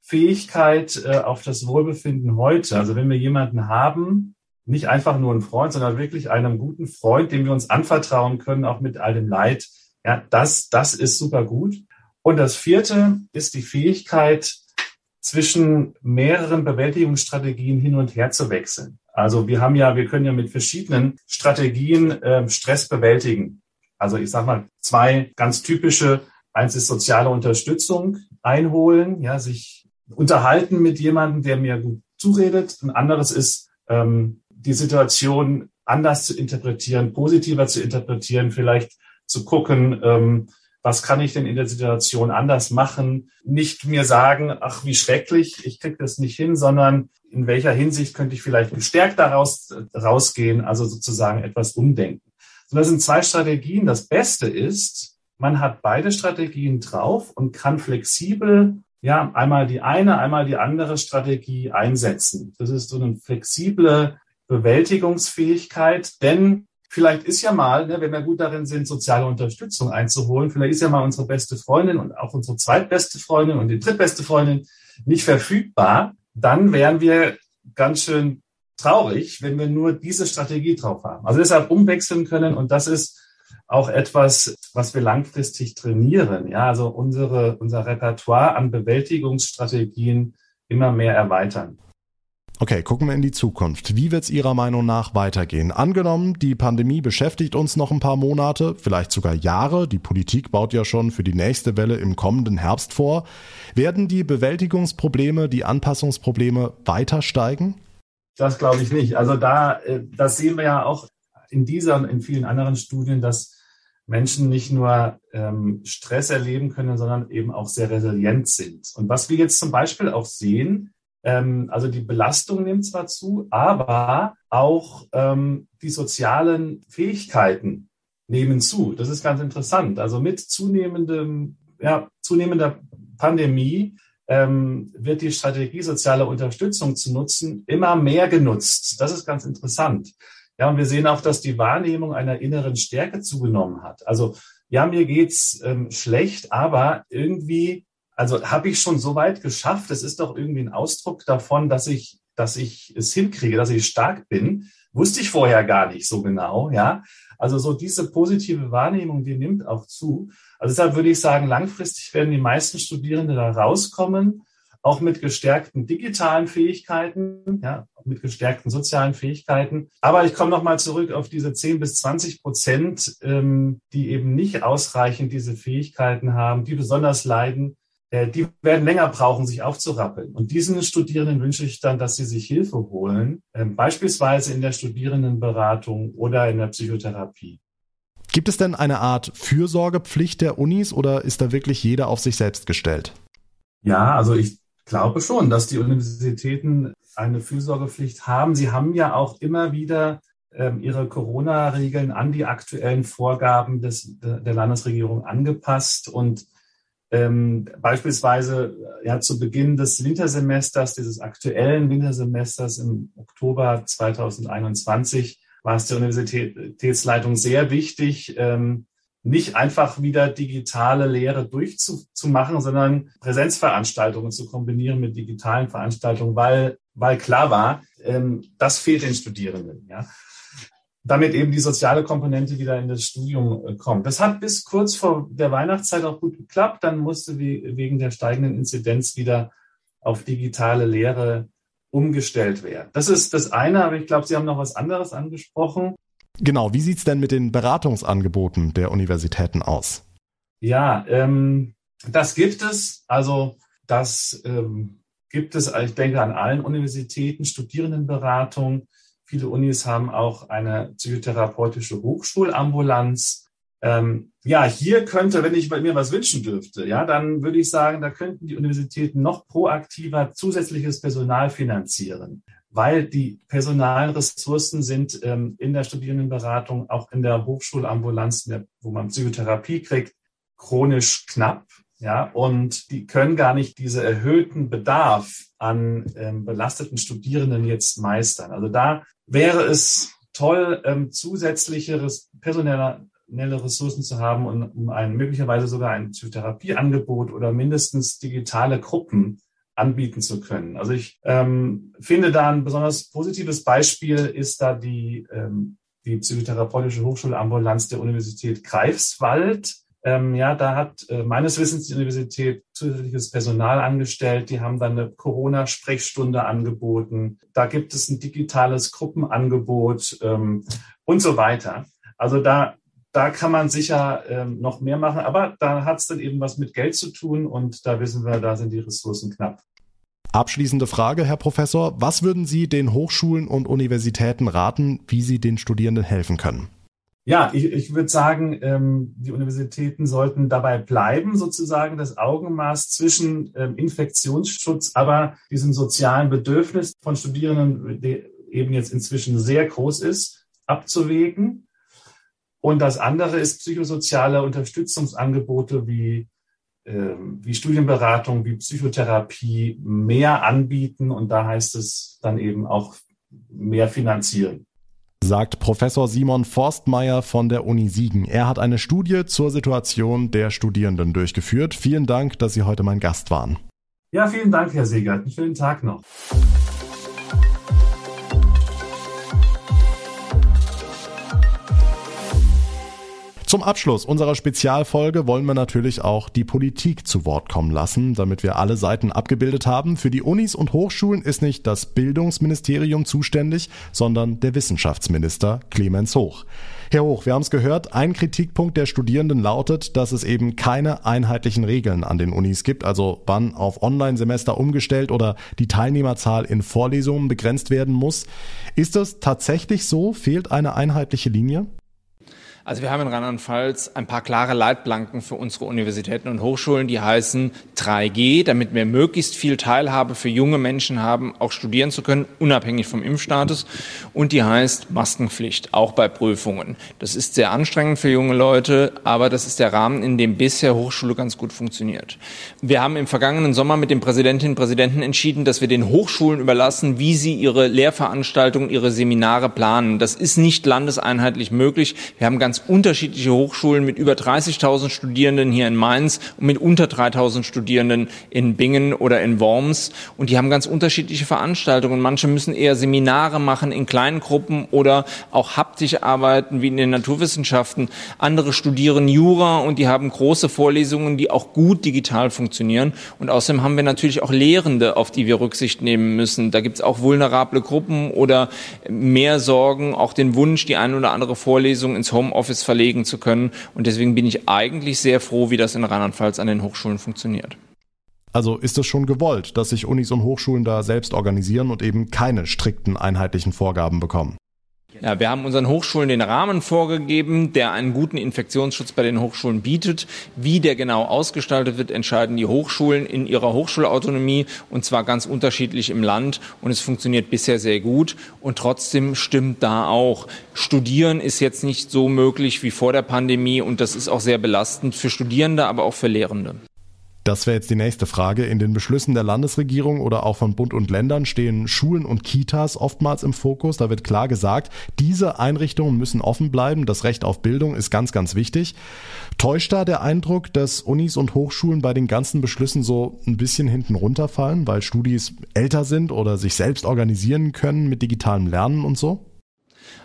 Fähigkeit äh, auf das Wohlbefinden heute. Also wenn wir jemanden haben, nicht einfach nur einen Freund, sondern wirklich einen guten Freund, dem wir uns anvertrauen können, auch mit all dem Leid, ja, das, das ist super gut. Und das vierte ist die Fähigkeit, zwischen mehreren Bewältigungsstrategien hin und her zu wechseln. Also wir haben ja, wir können ja mit verschiedenen Strategien äh, Stress bewältigen. Also ich sage mal zwei ganz typische. Eins ist soziale Unterstützung einholen, ja, sich unterhalten mit jemandem, der mir gut zuredet. Ein anderes ist, ähm, die Situation anders zu interpretieren, positiver zu interpretieren, vielleicht zu gucken, ähm, was kann ich denn in der Situation anders machen? Nicht mir sagen, ach, wie schrecklich, ich krieg das nicht hin, sondern in welcher Hinsicht könnte ich vielleicht gestärkt daraus rausgehen, also sozusagen etwas umdenken. So, das sind zwei Strategien. Das Beste ist, man hat beide Strategien drauf und kann flexibel ja, einmal die eine, einmal die andere Strategie einsetzen. Das ist so eine flexible Bewältigungsfähigkeit, denn vielleicht ist ja mal, ne, wenn wir gut darin sind, soziale Unterstützung einzuholen, vielleicht ist ja mal unsere beste Freundin und auch unsere zweitbeste Freundin und die drittbeste Freundin nicht verfügbar, dann wären wir ganz schön traurig, wenn wir nur diese Strategie drauf haben. Also deshalb umwechseln können und das ist auch etwas, was wir langfristig trainieren. Ja, also unsere, unser Repertoire an Bewältigungsstrategien immer mehr erweitern. Okay, gucken wir in die Zukunft. Wie wird es Ihrer Meinung nach weitergehen? Angenommen, die Pandemie beschäftigt uns noch ein paar Monate, vielleicht sogar Jahre. Die Politik baut ja schon für die nächste Welle im kommenden Herbst vor. Werden die Bewältigungsprobleme, die Anpassungsprobleme weiter steigen? Das glaube ich nicht. Also da, äh, das sehen wir ja auch in dieser und in vielen anderen Studien, dass Menschen nicht nur ähm, Stress erleben können, sondern eben auch sehr resilient sind. Und was wir jetzt zum Beispiel auch sehen, ähm, also die Belastung nimmt zwar zu, aber auch ähm, die sozialen Fähigkeiten nehmen zu. Das ist ganz interessant. Also mit zunehmendem, ja, zunehmender Pandemie ähm, wird die Strategie soziale Unterstützung zu nutzen immer mehr genutzt. Das ist ganz interessant. Ja, und wir sehen auch, dass die Wahrnehmung einer inneren Stärke zugenommen hat. Also ja, mir geht's ähm, schlecht, aber irgendwie, also habe ich schon so weit geschafft. Es ist doch irgendwie ein Ausdruck davon, dass ich, dass ich es hinkriege, dass ich stark bin. Wusste ich vorher gar nicht so genau, ja. Also so diese positive Wahrnehmung, die nimmt auch zu. Also deshalb würde ich sagen, langfristig werden die meisten Studierende da rauskommen, auch mit gestärkten digitalen Fähigkeiten, ja, mit gestärkten sozialen Fähigkeiten. Aber ich komme nochmal zurück auf diese 10 bis 20 Prozent, ähm, die eben nicht ausreichend diese Fähigkeiten haben, die besonders leiden. Äh, die werden länger brauchen, sich aufzurappeln. Und diesen Studierenden wünsche ich dann, dass sie sich Hilfe holen, äh, beispielsweise in der Studierendenberatung oder in der Psychotherapie. Gibt es denn eine Art Fürsorgepflicht der Unis oder ist da wirklich jeder auf sich selbst gestellt? Ja, also ich glaube schon, dass die Universitäten eine Fürsorgepflicht haben. Sie haben ja auch immer wieder ähm, ihre Corona-Regeln an die aktuellen Vorgaben des, der Landesregierung angepasst und ähm, beispielsweise ja zu Beginn des Wintersemesters, dieses aktuellen Wintersemesters im Oktober 2021, war es der Universitätsleitung sehr wichtig, ähm, nicht einfach wieder digitale Lehre durchzumachen, sondern Präsenzveranstaltungen zu kombinieren mit digitalen Veranstaltungen, weil, weil klar war, ähm, das fehlt den Studierenden. Ja. Damit eben die soziale Komponente wieder in das Studium äh, kommt. Das hat bis kurz vor der Weihnachtszeit auch gut geklappt. Dann musste wegen der steigenden Inzidenz wieder auf digitale Lehre umgestellt werden. Das ist das eine, aber ich glaube, Sie haben noch was anderes angesprochen. Genau, wie sieht's denn mit den Beratungsangeboten der Universitäten aus? Ja, ähm, das gibt es. Also das ähm, gibt es, ich denke, an allen Universitäten, Studierendenberatung. Viele Unis haben auch eine psychotherapeutische Hochschulambulanz. Ähm, ja, hier könnte, wenn ich mir was wünschen dürfte, ja, dann würde ich sagen, da könnten die Universitäten noch proaktiver zusätzliches Personal finanzieren weil die personalen Ressourcen sind ähm, in der Studierendenberatung, auch in der Hochschulambulanz, wo man Psychotherapie kriegt, chronisch knapp. Ja, und die können gar nicht diese erhöhten Bedarf an ähm, belasteten Studierenden jetzt meistern. Also da wäre es toll, ähm, zusätzliche personelle Ressourcen zu haben und um ein möglicherweise sogar ein Psychotherapieangebot oder mindestens digitale Gruppen anbieten zu können. Also ich ähm, finde da ein besonders positives Beispiel ist da die, ähm, die psychotherapeutische Hochschulambulanz der Universität Greifswald. Ähm, ja, da hat äh, meines Wissens die Universität zusätzliches Personal angestellt. Die haben dann eine Corona-Sprechstunde angeboten. Da gibt es ein digitales Gruppenangebot ähm, und so weiter. Also da da kann man sicher ähm, noch mehr machen, aber da hat es dann eben was mit Geld zu tun und da wissen wir, da sind die Ressourcen knapp. Abschließende Frage, Herr Professor. Was würden Sie den Hochschulen und Universitäten raten, wie sie den Studierenden helfen können? Ja, ich, ich würde sagen, ähm, die Universitäten sollten dabei bleiben, sozusagen das Augenmaß zwischen ähm, Infektionsschutz, aber diesem sozialen Bedürfnis von Studierenden, der eben jetzt inzwischen sehr groß ist, abzuwägen. Und das andere ist psychosoziale Unterstützungsangebote wie ähm, wie Studienberatung, wie Psychotherapie mehr anbieten und da heißt es dann eben auch mehr finanzieren. Sagt Professor Simon Forstmeier von der Uni Siegen. Er hat eine Studie zur Situation der Studierenden durchgeführt. Vielen Dank, dass Sie heute mein Gast waren. Ja, vielen Dank, Herr Segert. Einen schönen Tag noch. Zum Abschluss unserer Spezialfolge wollen wir natürlich auch die Politik zu Wort kommen lassen, damit wir alle Seiten abgebildet haben. Für die Unis und Hochschulen ist nicht das Bildungsministerium zuständig, sondern der Wissenschaftsminister Clemens Hoch. Herr Hoch, wir haben es gehört, ein Kritikpunkt der Studierenden lautet, dass es eben keine einheitlichen Regeln an den Unis gibt, also wann auf Online-Semester umgestellt oder die Teilnehmerzahl in Vorlesungen begrenzt werden muss. Ist das tatsächlich so? Fehlt eine einheitliche Linie? Also wir haben in Rheinland-Pfalz ein paar klare Leitplanken für unsere Universitäten und Hochschulen, die heißen 3G, damit wir möglichst viel Teilhabe für junge Menschen haben, auch studieren zu können, unabhängig vom Impfstatus. Und die heißt Maskenpflicht, auch bei Prüfungen. Das ist sehr anstrengend für junge Leute, aber das ist der Rahmen, in dem bisher Hochschule ganz gut funktioniert. Wir haben im vergangenen Sommer mit den Präsidentinnen und Präsidenten entschieden, dass wir den Hochschulen überlassen, wie sie ihre Lehrveranstaltungen, ihre Seminare planen. Das ist nicht landeseinheitlich möglich. Wir haben ganz unterschiedliche Hochschulen mit über 30.000 Studierenden hier in Mainz und mit unter 3.000 Studierenden in Bingen oder in Worms. Und die haben ganz unterschiedliche Veranstaltungen. Manche müssen eher Seminare machen in kleinen Gruppen oder auch haptisch arbeiten wie in den Naturwissenschaften. Andere studieren Jura und die haben große Vorlesungen, die auch gut digital funktionieren. Und außerdem haben wir natürlich auch Lehrende, auf die wir Rücksicht nehmen müssen. Da gibt es auch vulnerable Gruppen oder mehr Sorgen, auch den Wunsch, die eine oder andere Vorlesung ins Homeoffice verlegen zu können. Und deswegen bin ich eigentlich sehr froh, wie das in Rheinland-Pfalz an den Hochschulen funktioniert. Also ist es schon gewollt, dass sich Unis und Hochschulen da selbst organisieren und eben keine strikten einheitlichen Vorgaben bekommen? Ja, wir haben unseren Hochschulen den Rahmen vorgegeben, der einen guten Infektionsschutz bei den Hochschulen bietet. Wie der genau ausgestaltet wird, entscheiden die Hochschulen in ihrer Hochschulautonomie und zwar ganz unterschiedlich im Land. Und es funktioniert bisher sehr gut. Und trotzdem stimmt da auch, Studieren ist jetzt nicht so möglich wie vor der Pandemie und das ist auch sehr belastend für Studierende, aber auch für Lehrende. Das wäre jetzt die nächste Frage. In den Beschlüssen der Landesregierung oder auch von Bund und Ländern stehen Schulen und Kitas oftmals im Fokus. Da wird klar gesagt, diese Einrichtungen müssen offen bleiben. Das Recht auf Bildung ist ganz, ganz wichtig. Täuscht da der Eindruck, dass Unis und Hochschulen bei den ganzen Beschlüssen so ein bisschen hinten runterfallen, weil Studis älter sind oder sich selbst organisieren können mit digitalem Lernen und so?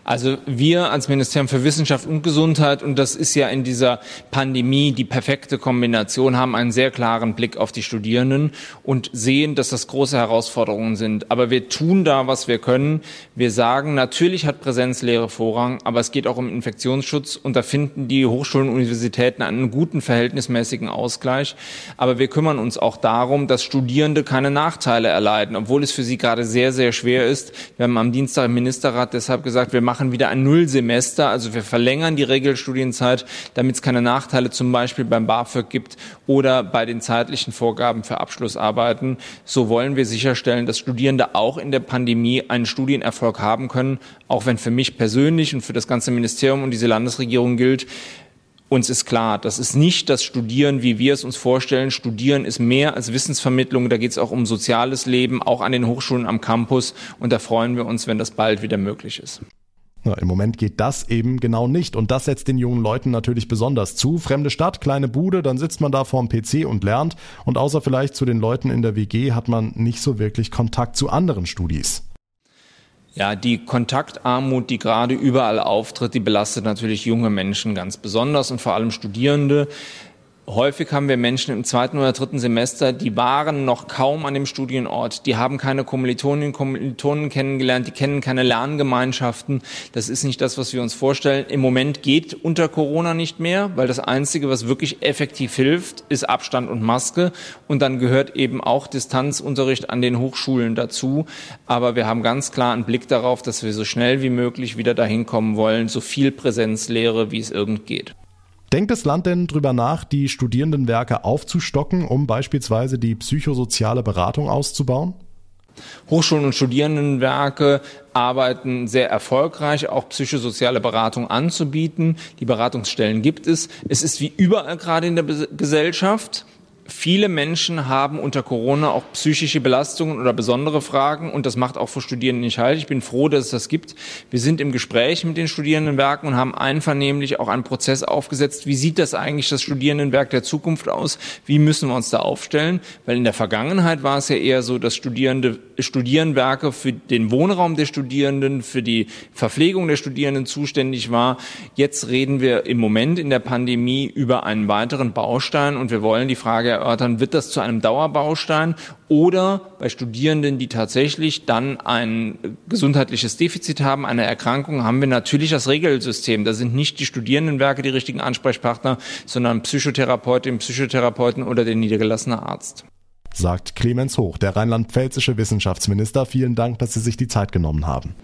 Also wir als Ministerium für Wissenschaft und Gesundheit, und das ist ja in dieser Pandemie die perfekte Kombination, haben einen sehr klaren Blick auf die Studierenden und sehen, dass das große Herausforderungen sind. Aber wir tun da, was wir können. Wir sagen, natürlich hat Präsenzlehre Vorrang, aber es geht auch um Infektionsschutz und da finden die Hochschulen und Universitäten einen guten verhältnismäßigen Ausgleich. Aber wir kümmern uns auch darum, dass Studierende keine Nachteile erleiden, obwohl es für sie gerade sehr, sehr schwer ist. Wir haben am Dienstag im Ministerrat deshalb gesagt, wir machen wieder ein Nullsemester, also wir verlängern die Regelstudienzeit, damit es keine Nachteile zum Beispiel beim BAföG gibt oder bei den zeitlichen Vorgaben für Abschlussarbeiten. So wollen wir sicherstellen, dass Studierende auch in der Pandemie einen Studienerfolg haben können, auch wenn für mich persönlich und für das ganze Ministerium und diese Landesregierung gilt, uns ist klar, das ist nicht das Studieren, wie wir es uns vorstellen. Studieren ist mehr als Wissensvermittlung. Da geht es auch um soziales Leben, auch an den Hochschulen am Campus. Und da freuen wir uns, wenn das bald wieder möglich ist. Ja, Im Moment geht das eben genau nicht und das setzt den jungen Leuten natürlich besonders zu. Fremde Stadt, kleine Bude, dann sitzt man da vorm PC und lernt und außer vielleicht zu den Leuten in der WG hat man nicht so wirklich Kontakt zu anderen Studis. Ja, die Kontaktarmut, die gerade überall auftritt, die belastet natürlich junge Menschen ganz besonders und vor allem Studierende. Häufig haben wir Menschen im zweiten oder dritten Semester, die waren noch kaum an dem Studienort. Die haben keine Kommilitoninnen und Kommilitonen kennengelernt, die kennen keine Lerngemeinschaften. Das ist nicht das, was wir uns vorstellen. Im Moment geht unter Corona nicht mehr, weil das Einzige, was wirklich effektiv hilft, ist Abstand und Maske. Und dann gehört eben auch Distanzunterricht an den Hochschulen dazu. Aber wir haben ganz klar einen Blick darauf, dass wir so schnell wie möglich wieder dahin kommen wollen, so viel Präsenzlehre, wie es irgend geht. Denkt das Land denn drüber nach, die Studierendenwerke aufzustocken, um beispielsweise die psychosoziale Beratung auszubauen? Hochschulen und Studierendenwerke arbeiten sehr erfolgreich, auch psychosoziale Beratung anzubieten. Die Beratungsstellen gibt es. Es ist wie überall gerade in der Gesellschaft Viele Menschen haben unter Corona auch psychische Belastungen oder besondere Fragen und das macht auch für Studierende nicht halt. Ich bin froh, dass es das gibt. Wir sind im Gespräch mit den Studierendenwerken und haben einvernehmlich auch einen Prozess aufgesetzt. Wie sieht das eigentlich das Studierendenwerk der Zukunft aus? Wie müssen wir uns da aufstellen? Weil in der Vergangenheit war es ja eher so, dass Studierende, Studierendenwerke für den Wohnraum der Studierenden, für die Verpflegung der Studierenden zuständig war. Jetzt reden wir im Moment in der Pandemie über einen weiteren Baustein und wir wollen die Frage erörtern, wird das zu einem Dauerbaustein oder bei Studierenden, die tatsächlich dann ein gesundheitliches Defizit haben, eine Erkrankung, haben wir natürlich das Regelsystem. Da sind nicht die Studierendenwerke die richtigen Ansprechpartner, sondern Psychotherapeutin, Psychotherapeuten oder der niedergelassene Arzt. Sagt Clemens Hoch, der rheinland-pfälzische Wissenschaftsminister. Vielen Dank, dass Sie sich die Zeit genommen haben.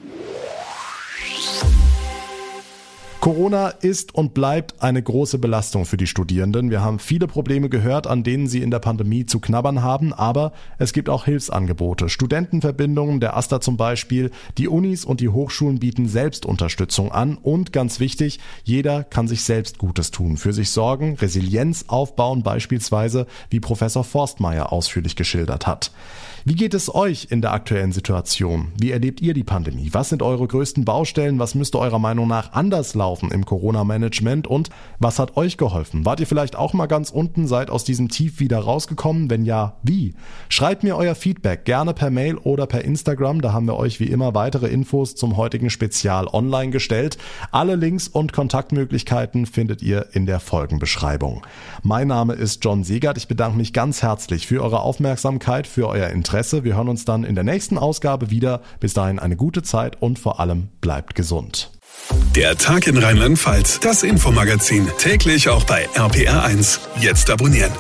Corona ist und bleibt eine große Belastung für die Studierenden. Wir haben viele Probleme gehört, an denen sie in der Pandemie zu knabbern haben, aber es gibt auch Hilfsangebote. Studentenverbindungen, der AStA zum Beispiel. Die Unis und die Hochschulen bieten Selbstunterstützung an und ganz wichtig, jeder kann sich selbst Gutes tun, für sich sorgen, Resilienz aufbauen, beispielsweise, wie Professor Forstmeier ausführlich geschildert hat. Wie geht es euch in der aktuellen Situation? Wie erlebt ihr die Pandemie? Was sind eure größten Baustellen? Was müsste eurer Meinung nach anders laufen im Corona-Management? Und was hat euch geholfen? Wart ihr vielleicht auch mal ganz unten, seid aus diesem Tief wieder rausgekommen? Wenn ja, wie? Schreibt mir euer Feedback gerne per Mail oder per Instagram. Da haben wir euch wie immer weitere Infos zum heutigen Spezial online gestellt. Alle Links und Kontaktmöglichkeiten findet ihr in der Folgenbeschreibung. Mein Name ist John Segert. Ich bedanke mich ganz herzlich für eure Aufmerksamkeit, für euer Interesse Interesse. Wir hören uns dann in der nächsten Ausgabe wieder. Bis dahin eine gute Zeit und vor allem bleibt gesund. Der Tag in Rheinland-Pfalz, das Infomagazin, täglich auch bei RPR1. Jetzt abonnieren.